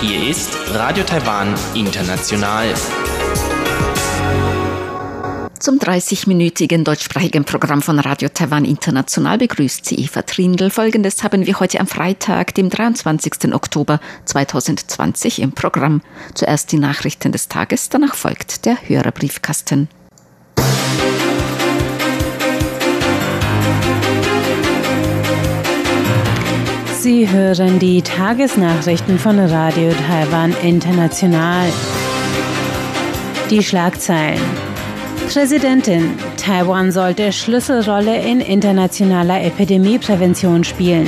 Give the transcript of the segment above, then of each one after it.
Hier ist Radio Taiwan International. Zum 30-minütigen deutschsprachigen Programm von Radio Taiwan International begrüßt sie Eva Trindl. Folgendes haben wir heute am Freitag, dem 23. Oktober 2020 im Programm. Zuerst die Nachrichten des Tages, danach folgt der Hörerbriefkasten. Sie hören die Tagesnachrichten von Radio Taiwan International. Die Schlagzeilen. Präsidentin, Taiwan sollte Schlüsselrolle in internationaler Epidemieprävention spielen.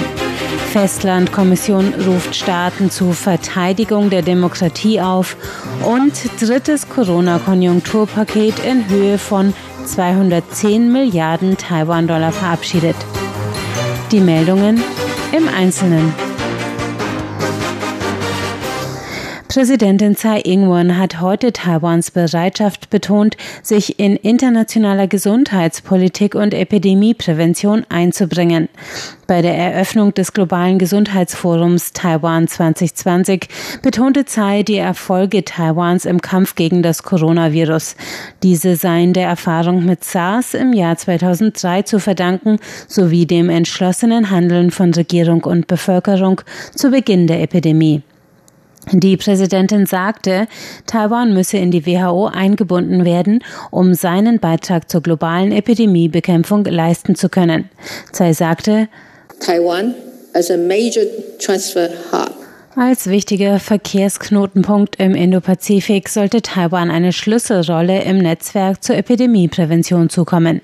Festlandkommission ruft Staaten zur Verteidigung der Demokratie auf und drittes Corona-Konjunkturpaket in Höhe von 210 Milliarden Taiwan-Dollar verabschiedet. Die Meldungen im Einzelnen. Präsidentin Tsai Ing-wen hat heute Taiwans Bereitschaft betont, sich in internationaler Gesundheitspolitik und Epidemieprävention einzubringen. Bei der Eröffnung des globalen Gesundheitsforums Taiwan 2020 betonte Tsai die Erfolge Taiwans im Kampf gegen das Coronavirus. Diese seien der Erfahrung mit SARS im Jahr 2003 zu verdanken sowie dem entschlossenen Handeln von Regierung und Bevölkerung zu Beginn der Epidemie. Die Präsidentin sagte, Taiwan müsse in die WHO eingebunden werden, um seinen Beitrag zur globalen Epidemiebekämpfung leisten zu können. Tsai sagte, Taiwan as a major transfer hub als wichtiger Verkehrsknotenpunkt im Indopazifik sollte Taiwan eine Schlüsselrolle im Netzwerk zur Epidemieprävention zukommen.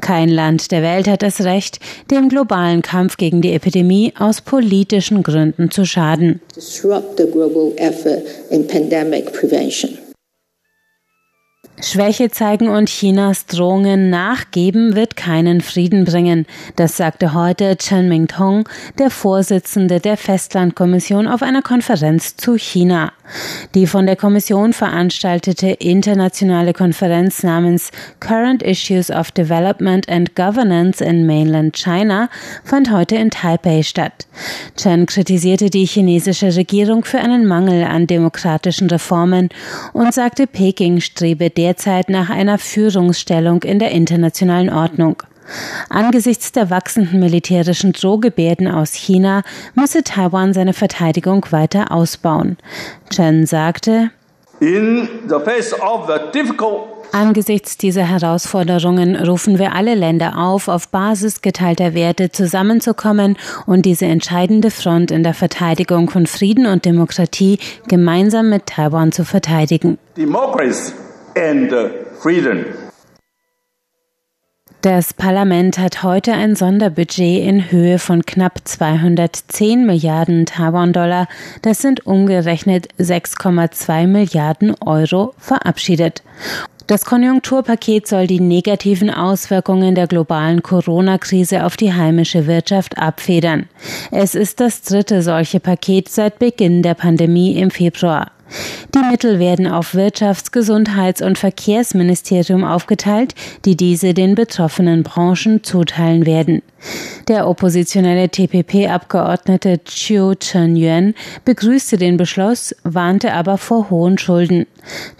Kein Land der Welt hat das Recht, dem globalen Kampf gegen die Epidemie aus politischen Gründen zu schaden. Disrupt the global effort in pandemic prevention. Schwäche zeigen und Chinas Drohungen nachgeben wird keinen Frieden bringen. Das sagte heute Chen Mingtong, der Vorsitzende der Festlandkommission auf einer Konferenz zu China. Die von der Kommission veranstaltete internationale Konferenz namens Current Issues of Development and Governance in Mainland China fand heute in Taipei statt. Chen kritisierte die chinesische Regierung für einen Mangel an demokratischen Reformen und sagte, Peking strebe derzeit nach einer Führungsstellung in der internationalen Ordnung. Angesichts der wachsenden militärischen Drohgebärden aus China müsse Taiwan seine Verteidigung weiter ausbauen. Chen sagte, In the face of the difficult Angesichts dieser Herausforderungen rufen wir alle Länder auf, auf Basis geteilter Werte zusammenzukommen und diese entscheidende Front in der Verteidigung von Frieden und Demokratie gemeinsam mit Taiwan zu verteidigen. Democracy and freedom. Das Parlament hat heute ein Sonderbudget in Höhe von knapp 210 Milliarden Taiwan-Dollar, das sind umgerechnet 6,2 Milliarden Euro, verabschiedet. Das Konjunkturpaket soll die negativen Auswirkungen der globalen Corona-Krise auf die heimische Wirtschaft abfedern. Es ist das dritte solche Paket seit Beginn der Pandemie im Februar. Die Mittel werden auf Wirtschafts-, Gesundheits- und Verkehrsministerium aufgeteilt, die diese den betroffenen Branchen zuteilen werden. Der oppositionelle TPP-Abgeordnete Chiu Chen-yuan begrüßte den Beschluss, warnte aber vor hohen Schulden.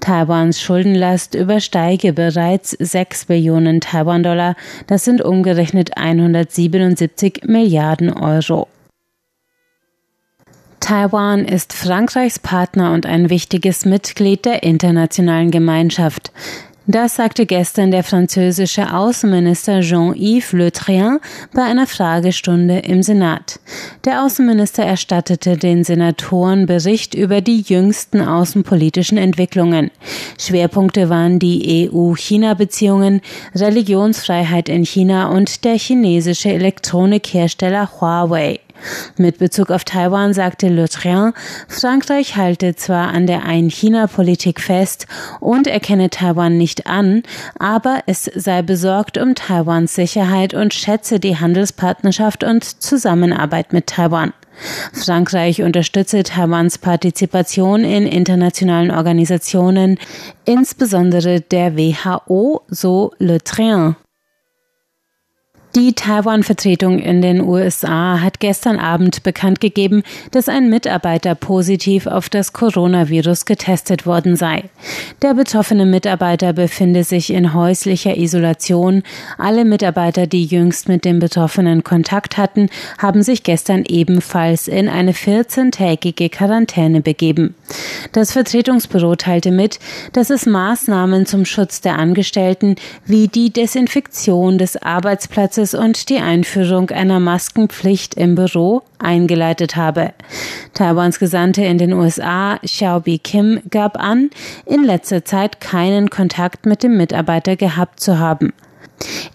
Taiwans Schuldenlast übersteige bereits 6 Billionen Taiwan-Dollar, das sind umgerechnet 177 Milliarden Euro. Taiwan ist Frankreichs Partner und ein wichtiges Mitglied der internationalen Gemeinschaft. Das sagte gestern der französische Außenminister Jean-Yves Le Drian bei einer Fragestunde im Senat. Der Außenminister erstattete den Senatoren Bericht über die jüngsten außenpolitischen Entwicklungen. Schwerpunkte waren die EU-China-Beziehungen, Religionsfreiheit in China und der chinesische Elektronikhersteller Huawei. Mit Bezug auf Taiwan sagte Le Trian, Frankreich halte zwar an der Ein-China-Politik fest und erkenne Taiwan nicht an, aber es sei besorgt um Taiwans Sicherheit und schätze die Handelspartnerschaft und Zusammenarbeit mit Taiwan. Frankreich unterstütze Taiwans Partizipation in internationalen Organisationen, insbesondere der WHO, so Le Train. Die Taiwan-Vertretung in den USA hat gestern Abend bekannt gegeben, dass ein Mitarbeiter positiv auf das Coronavirus getestet worden sei. Der betroffene Mitarbeiter befinde sich in häuslicher Isolation. Alle Mitarbeiter, die jüngst mit dem Betroffenen Kontakt hatten, haben sich gestern ebenfalls in eine 14-tägige Quarantäne begeben. Das Vertretungsbüro teilte mit, dass es Maßnahmen zum Schutz der Angestellten wie die Desinfektion des Arbeitsplatzes Gesetzes und die Einführung einer Maskenpflicht im Büro eingeleitet habe. Taiwans Gesandte in den USA, Xiaobi Kim, gab an, in letzter Zeit keinen Kontakt mit dem Mitarbeiter gehabt zu haben.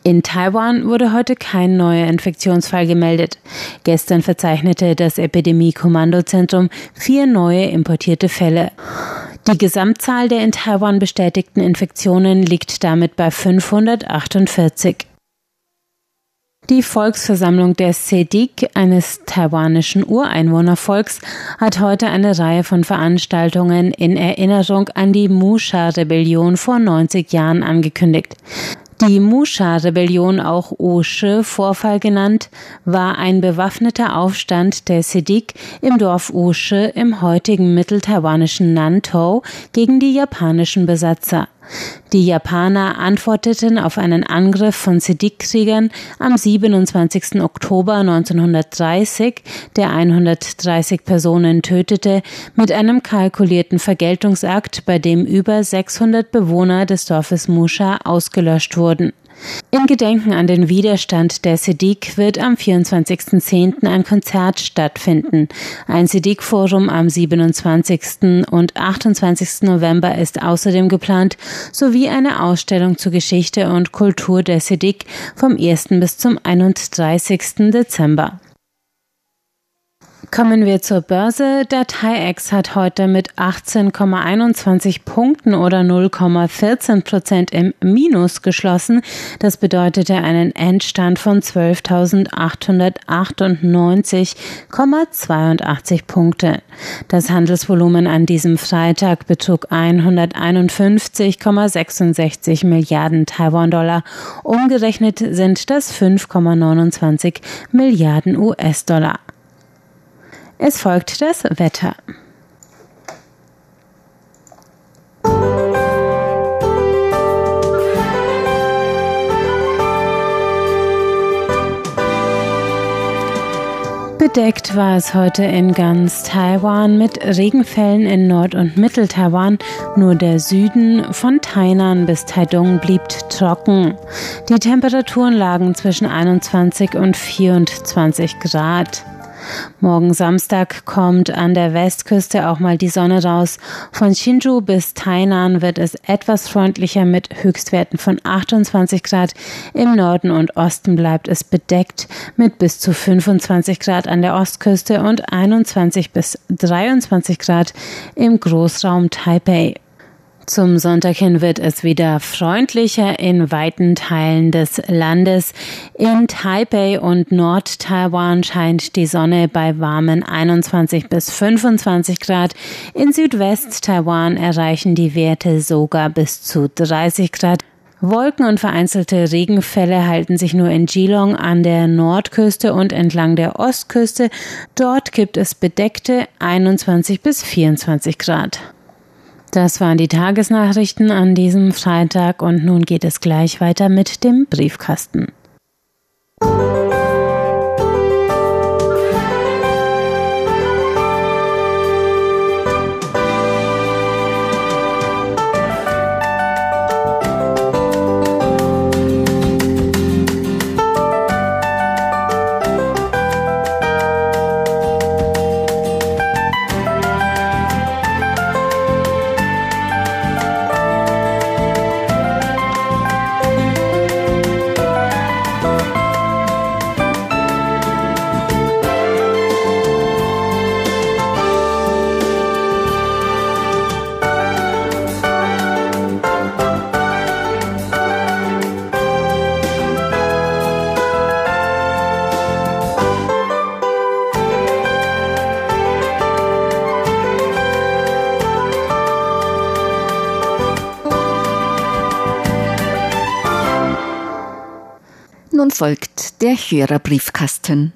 In Taiwan wurde heute kein neuer Infektionsfall gemeldet. Gestern verzeichnete das Epidemie-Kommandozentrum vier neue importierte Fälle. Die Gesamtzahl der in Taiwan bestätigten Infektionen liegt damit bei 548. Die Volksversammlung der Sedik, eines taiwanischen Ureinwohnervolks, hat heute eine Reihe von Veranstaltungen in Erinnerung an die Musha-Rebellion vor 90 Jahren angekündigt. Die Musha-Rebellion, auch Oshe-Vorfall genannt, war ein bewaffneter Aufstand der Sedik im Dorf Oshe im heutigen mitteltaiwanischen Nantou gegen die japanischen Besatzer. Die Japaner antworteten auf einen Angriff von Sediq-Kriegern am 27. Oktober 1930, der 130 Personen tötete, mit einem kalkulierten Vergeltungsakt, bei dem über 600 Bewohner des Dorfes Musha ausgelöscht wurden. In Gedenken an den Widerstand der Sediq wird am 24.10. ein Konzert stattfinden. Ein Sediq-Forum am 27. und 28. November ist außerdem geplant, sowie eine Ausstellung zur Geschichte und Kultur der Sediq vom 1. bis zum 31. Dezember. Kommen wir zur Börse. Der TAIEX hat heute mit 18,21 Punkten oder 0,14 Prozent im Minus geschlossen. Das bedeutete einen Endstand von 12.898,82 Punkte. Das Handelsvolumen an diesem Freitag betrug 151,66 Milliarden Taiwan-Dollar. Umgerechnet sind das 5,29 Milliarden US-Dollar. Es folgt das Wetter. Bedeckt war es heute in ganz Taiwan mit Regenfällen in Nord- und Mittel-Taiwan. Nur der Süden von Tainan bis Taidong blieb trocken. Die Temperaturen lagen zwischen 21 und 24 Grad. Morgen Samstag kommt an der Westküste auch mal die Sonne raus. Von Hsinchu bis Tainan wird es etwas freundlicher mit Höchstwerten von 28 Grad. Im Norden und Osten bleibt es bedeckt mit bis zu 25 Grad an der Ostküste und 21 bis 23 Grad im Großraum Taipei. Zum Sonntag hin wird es wieder freundlicher in weiten Teilen des Landes. In Taipei und Nord-Taiwan scheint die Sonne bei warmen 21 bis 25 Grad. In Südwest-Taiwan erreichen die Werte sogar bis zu 30 Grad. Wolken und vereinzelte Regenfälle halten sich nur in Geelong an der Nordküste und entlang der Ostküste. Dort gibt es bedeckte 21 bis 24 Grad. Das waren die Tagesnachrichten an diesem Freitag und nun geht es gleich weiter mit dem Briefkasten. Folgt der Hörerbriefkasten.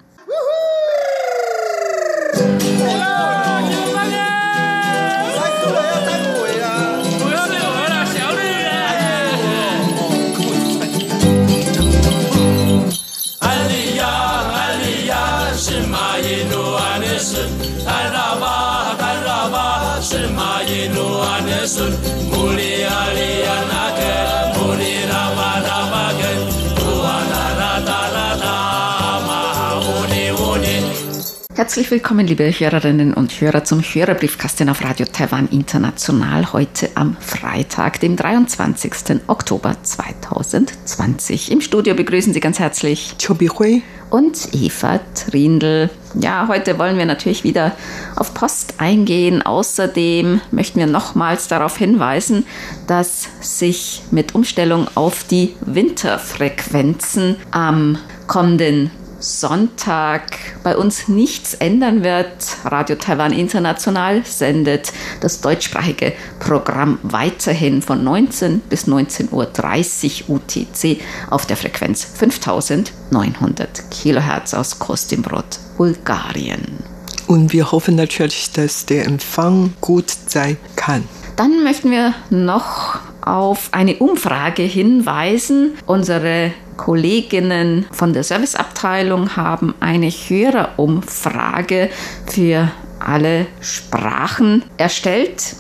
Herzlich willkommen, liebe Hörerinnen und Hörer, zum Hörerbriefkasten auf Radio Taiwan International heute am Freitag, dem 23. Oktober 2020. Im Studio begrüßen Sie ganz herzlich Chobi Hui und Eva Trindl. Ja, heute wollen wir natürlich wieder auf Post eingehen. Außerdem möchten wir nochmals darauf hinweisen, dass sich mit Umstellung auf die Winterfrequenzen am kommenden Sonntag bei uns nichts ändern wird. Radio Taiwan International sendet das deutschsprachige Programm weiterhin von 19 bis 19.30 Uhr UTC auf der Frequenz 5900 Kilohertz aus Kostimbrod, Bulgarien. Und wir hoffen natürlich, dass der Empfang gut sein kann. Dann möchten wir noch auf eine Umfrage hinweisen. Unsere Kolleginnen von der Serviceabteilung haben eine Hörerumfrage für alle Sprachen erstellt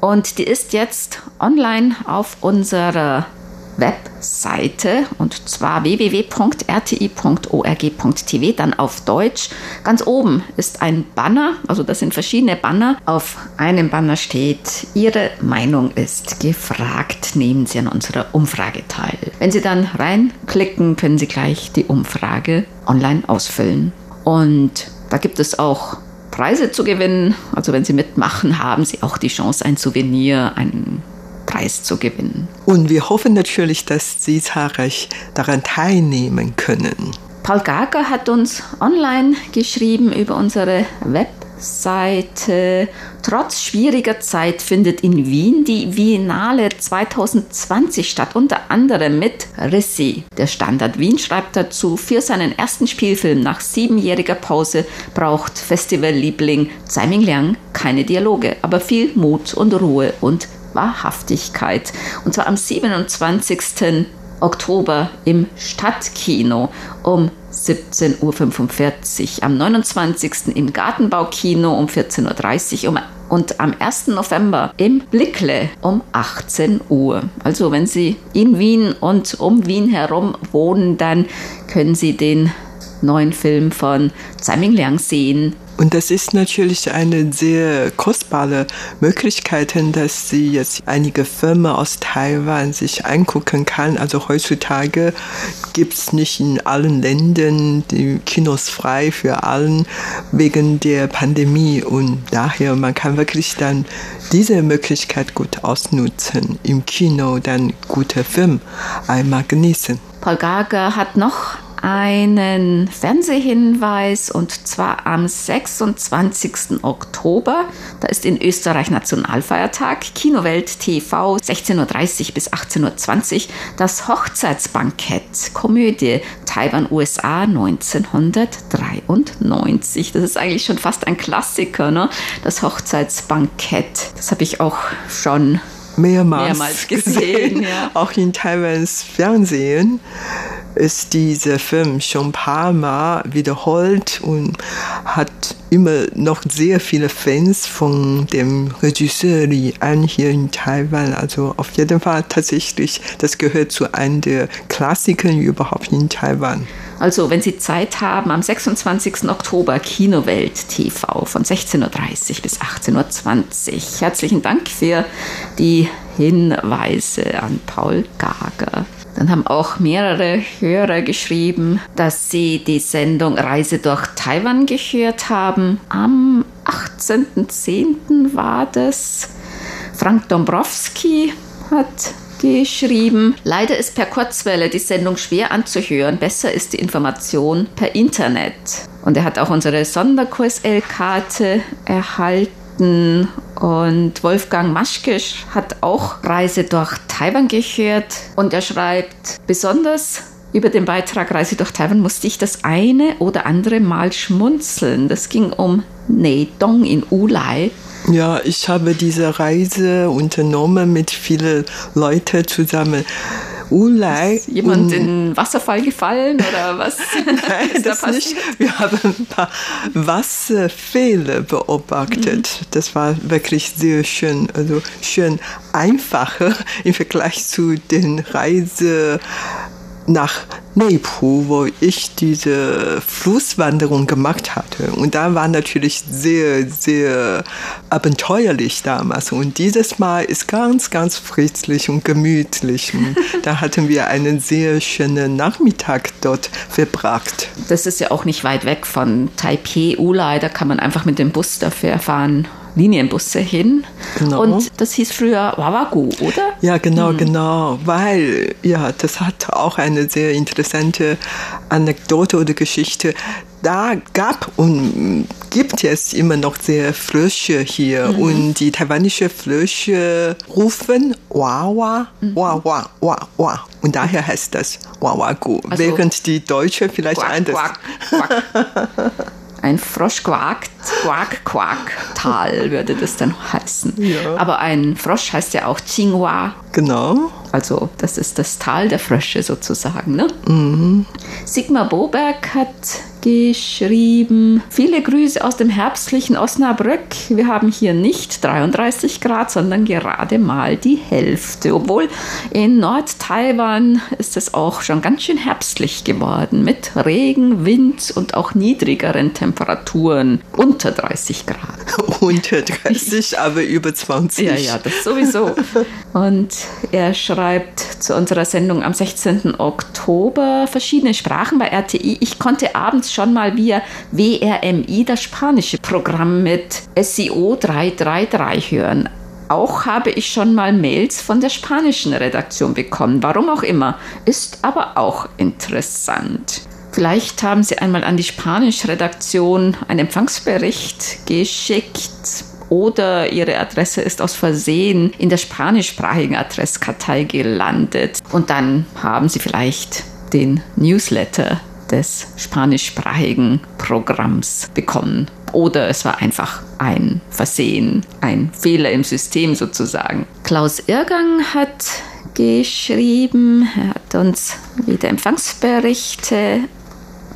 und die ist jetzt online auf unserer Webseite und zwar www.rti.org.tv, dann auf Deutsch. Ganz oben ist ein Banner, also das sind verschiedene Banner. Auf einem Banner steht, Ihre Meinung ist gefragt, nehmen Sie an unserer Umfrage teil. Wenn Sie dann reinklicken, können Sie gleich die Umfrage online ausfüllen. Und da gibt es auch Preise zu gewinnen. Also wenn Sie mitmachen, haben Sie auch die Chance, ein Souvenir, ein Preis zu gewinnen. Und wir hoffen natürlich, dass Sie zahlreich daran teilnehmen können. Paul Gager hat uns online geschrieben über unsere Webseite. Trotz schwieriger Zeit findet in Wien die Biennale 2020 statt, unter anderem mit Rissi. Der Standard Wien schreibt dazu, für seinen ersten Spielfilm nach siebenjähriger Pause braucht Festivalliebling Tsai Ming Liang keine Dialoge, aber viel Mut und Ruhe und Wahrhaftigkeit. Und zwar am 27. Oktober im Stadtkino um 17.45 Uhr, am 29. im Gartenbaukino um 14.30 Uhr um, und am 1. November im Blickle um 18 Uhr. Also wenn Sie in Wien und um Wien herum wohnen, dann können Sie den neuen Film von Tsai Ming Liang sehen und das ist natürlich eine sehr kostbare Möglichkeit, dass sie jetzt einige Firmen aus Taiwan sich angucken kann. Also heutzutage gibt es nicht in allen Ländern die Kinos frei für allen wegen der Pandemie. Und daher, man kann wirklich dann diese Möglichkeit gut ausnutzen, im Kino dann gute Film einmal genießen. Paul Gager hat noch einen Fernsehhinweis und zwar am 26. Oktober. Da ist in Österreich Nationalfeiertag. Kinowelt TV 16.30 Uhr bis 18.20 Uhr. Das Hochzeitsbankett. Komödie Taiwan USA 1993. Das ist eigentlich schon fast ein Klassiker, ne? Das Hochzeitsbankett. Das habe ich auch schon mehrmals, mehrmals gesehen. ja. Auch in Taiwans Fernsehen ist dieser Film schon ein paar Mal wiederholt und hat immer noch sehr viele Fans von dem Regisseur Li An hier in Taiwan. Also auf jeden Fall tatsächlich, das gehört zu einem der Klassikern überhaupt in Taiwan. Also, wenn Sie Zeit haben, am 26. Oktober Kinowelt TV von 16.30 Uhr bis 18.20 Uhr. Herzlichen Dank für die Hinweise an Paul Gager. Dann haben auch mehrere Hörer geschrieben, dass sie die Sendung Reise durch Taiwan gehört haben. Am 18.10. war das. Frank Dombrowski hat geschrieben. Leider ist per Kurzwelle die Sendung schwer anzuhören. Besser ist die Information per Internet. Und er hat auch unsere Sonderkurs-L-Karte erhalten und Wolfgang Maschkisch hat auch Reise durch Taiwan gehört und er schreibt, besonders über den Beitrag Reise durch Taiwan musste ich das eine oder andere Mal schmunzeln. Das ging um Neidong in Ulai. Ja, ich habe diese Reise unternommen mit vielen Leuten zusammen. Ulay. Ist jemand in den Wasserfall gefallen oder was? Nein, das da nicht. Wir haben ein paar Wasserfälle beobachtet. Mhm. Das war wirklich sehr schön, also schön einfacher im Vergleich zu den Reise nach Neipu, wo ich diese Flusswanderung gemacht hatte. Und da war natürlich sehr, sehr abenteuerlich damals. Und dieses Mal ist ganz, ganz friedlich und gemütlich. Und da hatten wir einen sehr schönen Nachmittag dort verbracht. Das ist ja auch nicht weit weg von Taipei, Ulai. Da kann man einfach mit dem Bus dafür fahren. Linienbusse hin. Genau. Und das hieß früher Wawagu, oder? Ja, genau, mhm. genau. Weil, ja, das hat auch eine sehr interessante Anekdote oder Geschichte. Da gab und gibt es immer noch sehr Frösche hier mhm. und die taiwanische Frösche rufen Wawa, mhm. Wawa, Wawa. Und daher heißt das Wawagu, also, während die Deutsche vielleicht quack, anders. Quack, quack. ein Frosch quakt, quak, quak, Tal würde das dann heißen. Ja. Aber ein Frosch heißt ja auch Qinghua. Genau. Also das ist das Tal der Frösche sozusagen. Ne? Mhm. Sigmar Boberg hat geschrieben, viele Grüße aus dem herbstlichen Osnabrück. Wir haben hier nicht 33 Grad, sondern gerade mal die Hälfte. Obwohl in Nord-Taiwan ist es auch schon ganz schön herbstlich geworden mit Regen, Wind und auch niedrigeren Temperaturen. Unter 30 Grad. Unter 30, aber über 20. Ja, ja, das sowieso. Und er schreibt zu unserer Sendung am 16. Oktober verschiedene Sprachen bei RTI. Ich konnte abends schon mal via WRMI das spanische Programm mit SEO 333 hören. Auch habe ich schon mal Mails von der spanischen Redaktion bekommen. Warum auch immer. Ist aber auch interessant. Vielleicht haben Sie einmal an die spanische Redaktion einen Empfangsbericht geschickt oder Ihre Adresse ist aus Versehen in der spanischsprachigen Adresskartei gelandet. Und dann haben Sie vielleicht den Newsletter des spanischsprachigen Programms bekommen. Oder es war einfach ein Versehen, ein Fehler im System sozusagen. Klaus Irgang hat geschrieben, er hat uns wieder Empfangsberichte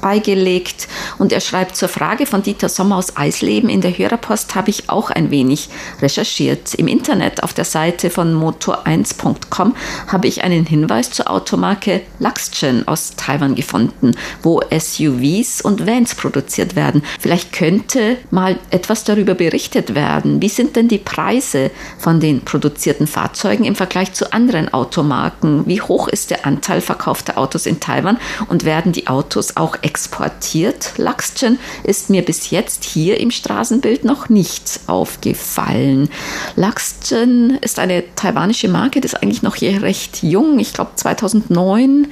beigelegt und er schreibt zur Frage von Dieter Sommer aus Eisleben in der Hörerpost habe ich auch ein wenig recherchiert. Im Internet auf der Seite von motor1.com habe ich einen Hinweis zur Automarke Luxgen aus Taiwan gefunden, wo SUVs und Vans produziert werden. Vielleicht könnte mal etwas darüber berichtet werden. Wie sind denn die Preise von den produzierten Fahrzeugen im Vergleich zu anderen Automarken? Wie hoch ist der Anteil verkaufter Autos in Taiwan und werden die Autos auch exportiert. Luxgen ist mir bis jetzt hier im Straßenbild noch nicht aufgefallen. Luxgen ist eine taiwanische Marke, das ist eigentlich noch recht jung. Ich glaube 2009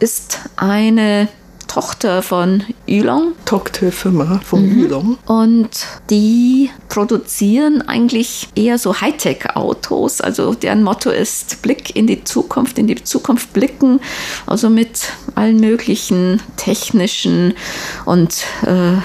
ist eine Tochter von Yulong. Tochterfirma von mhm. Yulong. Und die produzieren eigentlich eher so Hightech-Autos. Also deren Motto ist Blick in die Zukunft, in die Zukunft blicken. Also mit allen möglichen technischen und äh,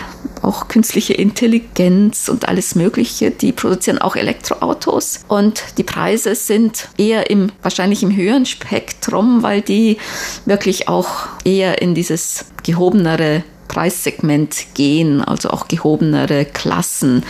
auch künstliche Intelligenz und alles Mögliche. Die produzieren auch Elektroautos und die Preise sind eher im, wahrscheinlich im höheren Spektrum, weil die wirklich auch eher in dieses gehobenere Preissegment gehen, also auch gehobenere Klassen.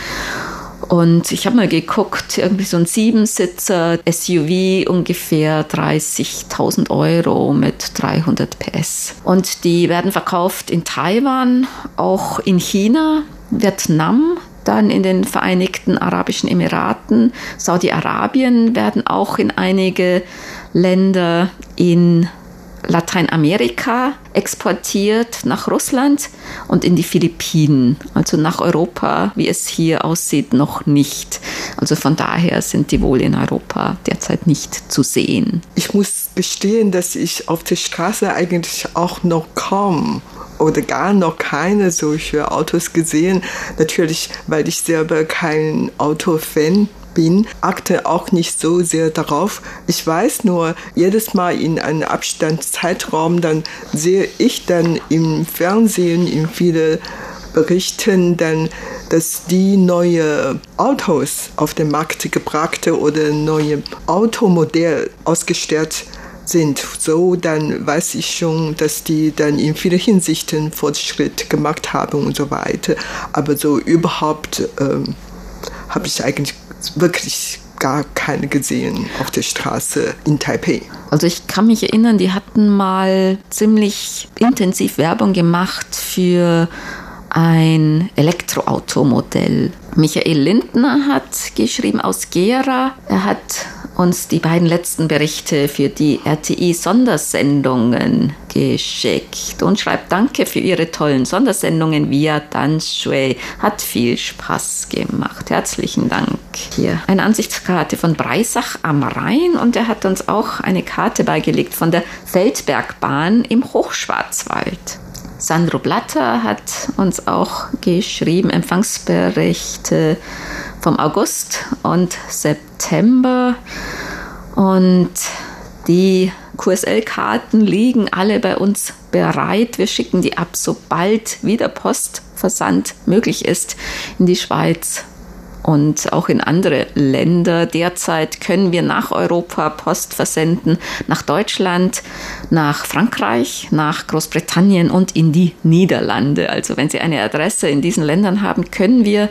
Und ich habe mal geguckt, irgendwie so ein Siebensitzer SUV ungefähr 30.000 Euro mit 300 PS. Und die werden verkauft in Taiwan, auch in China, Vietnam, dann in den Vereinigten Arabischen Emiraten, Saudi-Arabien werden auch in einige Länder in Lateinamerika exportiert nach Russland und in die Philippinen. Also nach Europa, wie es hier aussieht, noch nicht. Also von daher sind die wohl in Europa derzeit nicht zu sehen. Ich muss gestehen, dass ich auf der Straße eigentlich auch noch kaum oder gar noch keine solche Autos gesehen. Natürlich, weil ich selber kein Autofan bin, achte auch nicht so sehr darauf. Ich weiß nur, jedes Mal in einem Abstandszeitraum, dann sehe ich dann im Fernsehen in viele Berichten dann, dass die neue Autos auf den Markt gebrachte oder neue Automodell ausgestellt sind. So, dann weiß ich schon, dass die dann in vielen Hinsichten Fortschritt gemacht haben und so weiter. Aber so überhaupt ähm, habe ich eigentlich wirklich gar keine gesehen auf der Straße in Taipei. Also ich kann mich erinnern, die hatten mal ziemlich intensiv Werbung gemacht für ein Elektroautomodell. Michael Lindner hat geschrieben aus Gera. Er hat uns die beiden letzten Berichte für die RTI-Sondersendungen geschickt und schreibt Danke für Ihre tollen Sondersendungen via Danshui. Hat viel Spaß gemacht. Herzlichen Dank. Hier eine Ansichtskarte von Breisach am Rhein und er hat uns auch eine Karte beigelegt von der Feldbergbahn im Hochschwarzwald. Sandro Blatter hat uns auch geschrieben, Empfangsberichte vom August und September. Und die QSL-Karten liegen alle bei uns bereit. Wir schicken die ab, sobald wieder Postversand möglich ist, in die Schweiz und auch in andere Länder. Derzeit können wir nach Europa Post versenden, nach Deutschland, nach Frankreich, nach Großbritannien und in die Niederlande. Also wenn Sie eine Adresse in diesen Ländern haben, können wir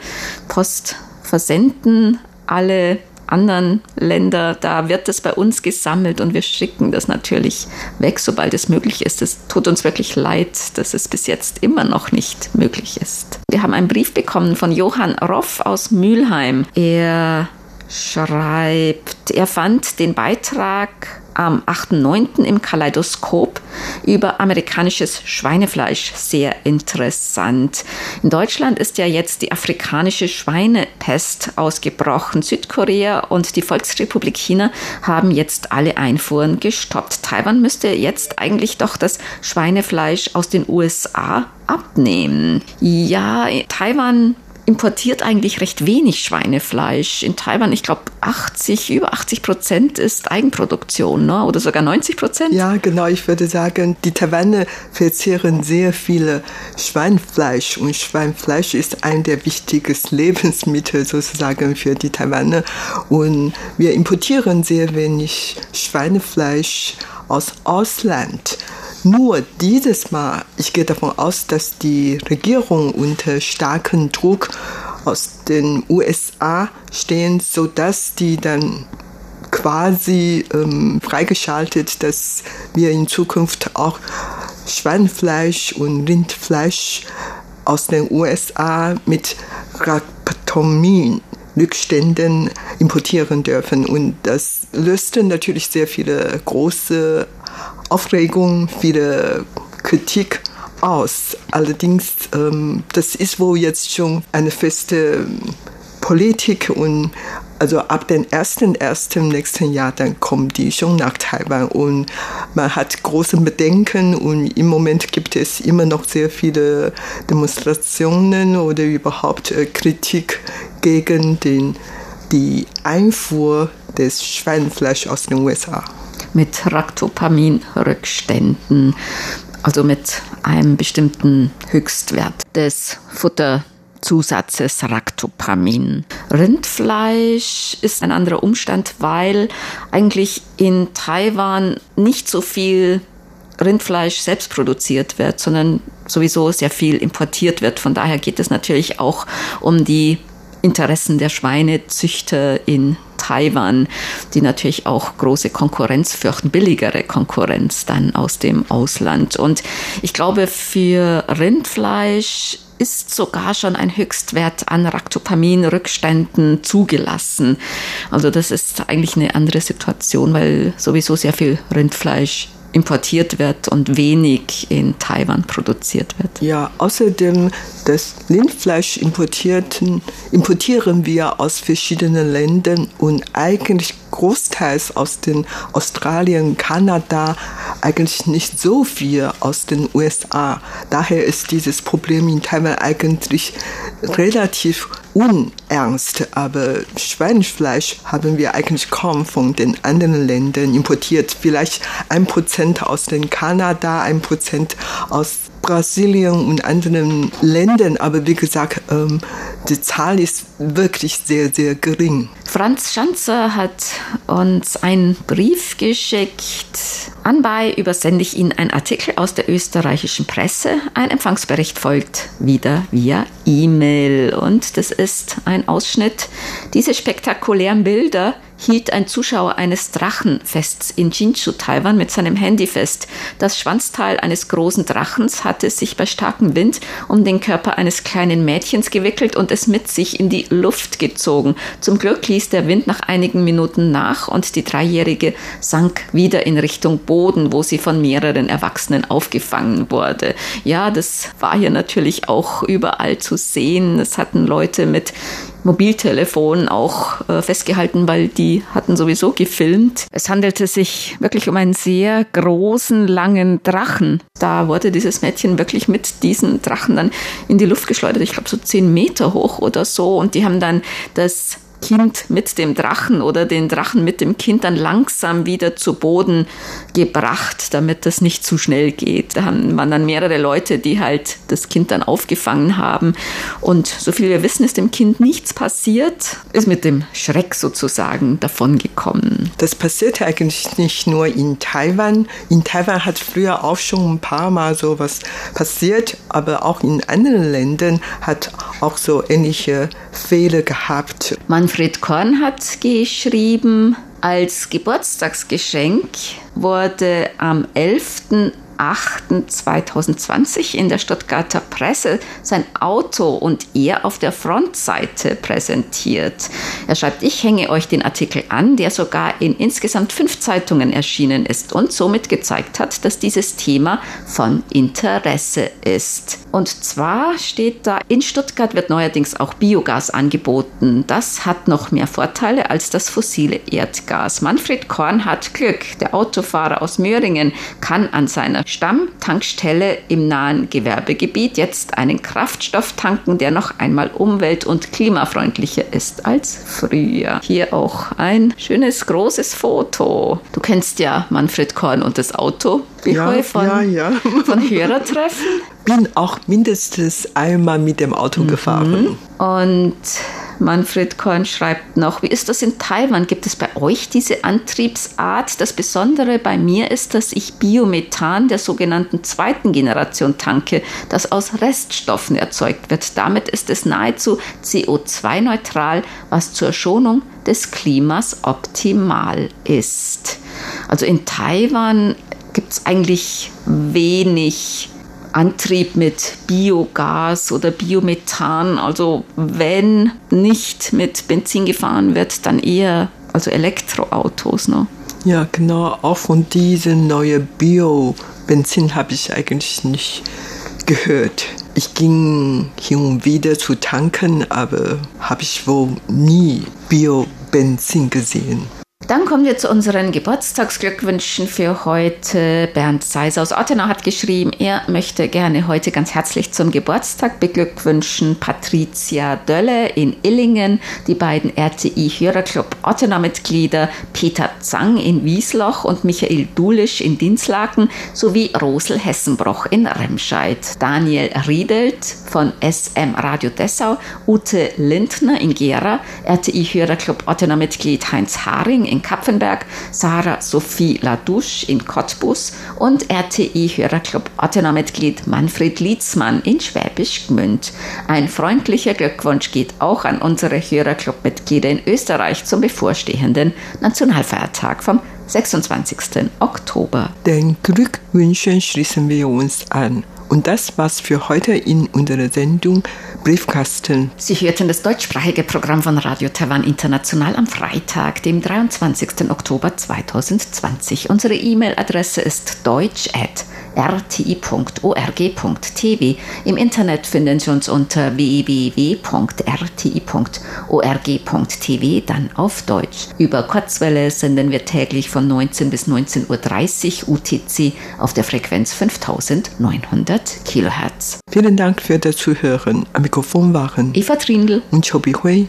Post versenden. Alle anderen Länder, da wird es bei uns gesammelt und wir schicken das natürlich weg, sobald es möglich ist. Es tut uns wirklich leid, dass es bis jetzt immer noch nicht möglich ist. Wir haben einen Brief bekommen von Johann Roff aus Mülheim. Er schreibt, er fand den Beitrag am 8.9. im Kaleidoskop über amerikanisches Schweinefleisch sehr interessant. In Deutschland ist ja jetzt die afrikanische Schweinepest ausgebrochen. Südkorea und die Volksrepublik China haben jetzt alle Einfuhren gestoppt. Taiwan müsste jetzt eigentlich doch das Schweinefleisch aus den USA abnehmen. Ja, Taiwan importiert eigentlich recht wenig Schweinefleisch. In Taiwan, ich glaube, 80, über 80 Prozent ist Eigenproduktion, ne? oder sogar 90 Prozent. Ja, genau. Ich würde sagen, die Taiwaner verzehren sehr viele Schweinfleisch und Schweinfleisch ist ein der wichtigsten Lebensmittel sozusagen für die Taiwaner. Und wir importieren sehr wenig Schweinefleisch aus Ausland. Nur dieses Mal, ich gehe davon aus, dass die Regierung unter starkem Druck aus den USA stehen, sodass die dann quasi ähm, freigeschaltet, dass wir in Zukunft auch Schweinefleisch und Rindfleisch aus den USA mit Raptomin Rückständen importieren dürfen. Und das löste natürlich sehr viele große Aufregung, viele Kritik aus. Allerdings, ähm, das ist wohl jetzt schon eine feste Politik und also ab dem 1.1. nächsten Jahr, dann kommen die schon nach Taiwan und man hat große Bedenken und im Moment gibt es immer noch sehr viele Demonstrationen oder überhaupt äh, Kritik gegen den, die Einfuhr des Schweinefleisch aus den USA mit Ractopamin-Rückständen, also mit einem bestimmten Höchstwert des Futterzusatzes Ractopamin. Rindfleisch ist ein anderer Umstand, weil eigentlich in Taiwan nicht so viel Rindfleisch selbst produziert wird, sondern sowieso sehr viel importiert wird. Von daher geht es natürlich auch um die Interessen der Schweinezüchter in Taiwan, die natürlich auch große Konkurrenz fürchten, billigere Konkurrenz dann aus dem Ausland. Und ich glaube, für Rindfleisch ist sogar schon ein Höchstwert an Ractopamin-Rückständen zugelassen. Also das ist eigentlich eine andere Situation, weil sowieso sehr viel Rindfleisch importiert wird und wenig in Taiwan produziert wird. Ja, außerdem das Rindfleisch importieren wir aus verschiedenen Ländern und eigentlich großteils aus den Australien, Kanada, eigentlich nicht so viel aus den USA. Daher ist dieses Problem in Taiwan eigentlich relativ unernst, aber Schweinefleisch haben wir eigentlich kaum von den anderen Ländern importiert. Vielleicht ein Prozent aus den Kanada, ein Prozent aus Brasilien und anderen Ländern, aber wie gesagt, ähm, die Zahl ist wirklich sehr, sehr gering. Franz Schanzer hat uns einen Brief geschickt. Anbei übersende ich Ihnen einen Artikel aus der österreichischen Presse. Ein Empfangsbericht folgt wieder via E-Mail und das ist ein Ausschnitt. Diese spektakulären Bilder hielt ein Zuschauer eines Drachenfests in Jinchu, Taiwan, mit seinem Handy fest. Das Schwanzteil eines großen Drachens hatte sich bei starkem Wind um den Körper eines kleinen Mädchens gewickelt und es mit sich in die Luft gezogen. Zum Glück ließ der Wind nach einigen Minuten nach und die Dreijährige sank wieder in Richtung Boden, wo sie von mehreren Erwachsenen aufgefangen wurde. Ja, das war hier natürlich auch überall zu sehen. Es hatten Leute mit Mobiltelefon auch äh, festgehalten, weil die hatten sowieso gefilmt. Es handelte sich wirklich um einen sehr großen, langen Drachen. Da wurde dieses Mädchen wirklich mit diesen Drachen dann in die Luft geschleudert. Ich glaube so zehn Meter hoch oder so. Und die haben dann das Kind mit dem Drachen oder den Drachen mit dem Kind dann langsam wieder zu Boden gebracht, damit das nicht zu schnell geht. Da man dann mehrere Leute, die halt das Kind dann aufgefangen haben. Und so viel wir wissen, ist dem Kind nichts passiert, ist mit dem Schreck sozusagen davongekommen. Das passiert eigentlich nicht nur in Taiwan. In Taiwan hat früher auch schon ein paar Mal sowas passiert, aber auch in anderen Ländern hat auch so ähnliche Fehler gehabt. Manfred Korn hat geschrieben, als Geburtstagsgeschenk wurde am 11. 8.2020 in der Stuttgarter Presse sein Auto und er auf der Frontseite präsentiert. Er schreibt, ich hänge euch den Artikel an, der sogar in insgesamt fünf Zeitungen erschienen ist und somit gezeigt hat, dass dieses Thema von Interesse ist. Und zwar steht da, in Stuttgart wird neuerdings auch Biogas angeboten. Das hat noch mehr Vorteile als das fossile Erdgas. Manfred Korn hat Glück. Der Autofahrer aus Möhringen kann an seiner Stammtankstelle im nahen Gewerbegebiet jetzt einen Kraftstoff tanken, der noch einmal umwelt- und klimafreundlicher ist als früher. Hier auch ein schönes großes Foto. Du kennst ja Manfred Korn und das Auto. Ja, von, ja, ja. von Hörertreffen. Bin auch mindestens einmal mit dem Auto mhm. gefahren. Und Manfred Korn schreibt noch, wie ist das in Taiwan? Gibt es bei euch diese Antriebsart? Das Besondere bei mir ist, dass ich Biomethan der sogenannten zweiten Generation tanke, das aus Reststoffen erzeugt wird. Damit ist es nahezu CO2-neutral, was zur Schonung des Klimas optimal ist. Also in Taiwan gibt es eigentlich wenig Antrieb mit Biogas oder Biomethan. Also wenn nicht mit Benzin gefahren wird, dann eher also Elektroautos. Ne? Ja, genau. Auch von diesem neuen Bio-Benzin habe ich eigentlich nicht gehört. Ich ging hin und wieder zu tanken, aber habe ich wohl nie Bio-Benzin gesehen. Dann kommen wir zu unseren Geburtstagsglückwünschen für heute. Bernd Seiser aus Ottenau hat geschrieben, er möchte gerne heute ganz herzlich zum Geburtstag beglückwünschen Patricia Dölle in Illingen, die beiden RTI Hörerclub Ottenau-Mitglieder Peter Zang in Wiesloch und Michael Dulisch in Dinslaken sowie Rosel Hessenbroch in Remscheid. Daniel Riedelt von SM Radio Dessau, Ute Lindner in Gera, RTI Hörerclub Ottenau-Mitglied Heinz Haring in Kapfenberg, Sarah Sophie Ladouche in Cottbus und RTI-Hörerclub Ottenau-Mitglied Manfred Lietzmann in Schwäbisch Gmünd. Ein freundlicher Glückwunsch geht auch an unsere Hörerclub-Mitglieder in Österreich zum bevorstehenden Nationalfeiertag vom 26. Oktober. Den Glückwünschen schließen wir uns an. Und das war's für heute in unserer Sendung Briefkasten. Sie hörten das deutschsprachige Programm von Radio Taiwan International am Freitag, dem 23. Oktober 2020. Unsere E-Mail-Adresse ist deutsch@ rti.org.tv. Im Internet finden Sie uns unter www.rti.org.tv, dann auf Deutsch. Über Kurzwelle senden wir täglich von 19 bis 19.30 Uhr UTC auf der Frequenz 5900 Kilohertz. Vielen Dank für das Zuhören. Am Mikrofon waren Eva Trindl und Chobi Hui.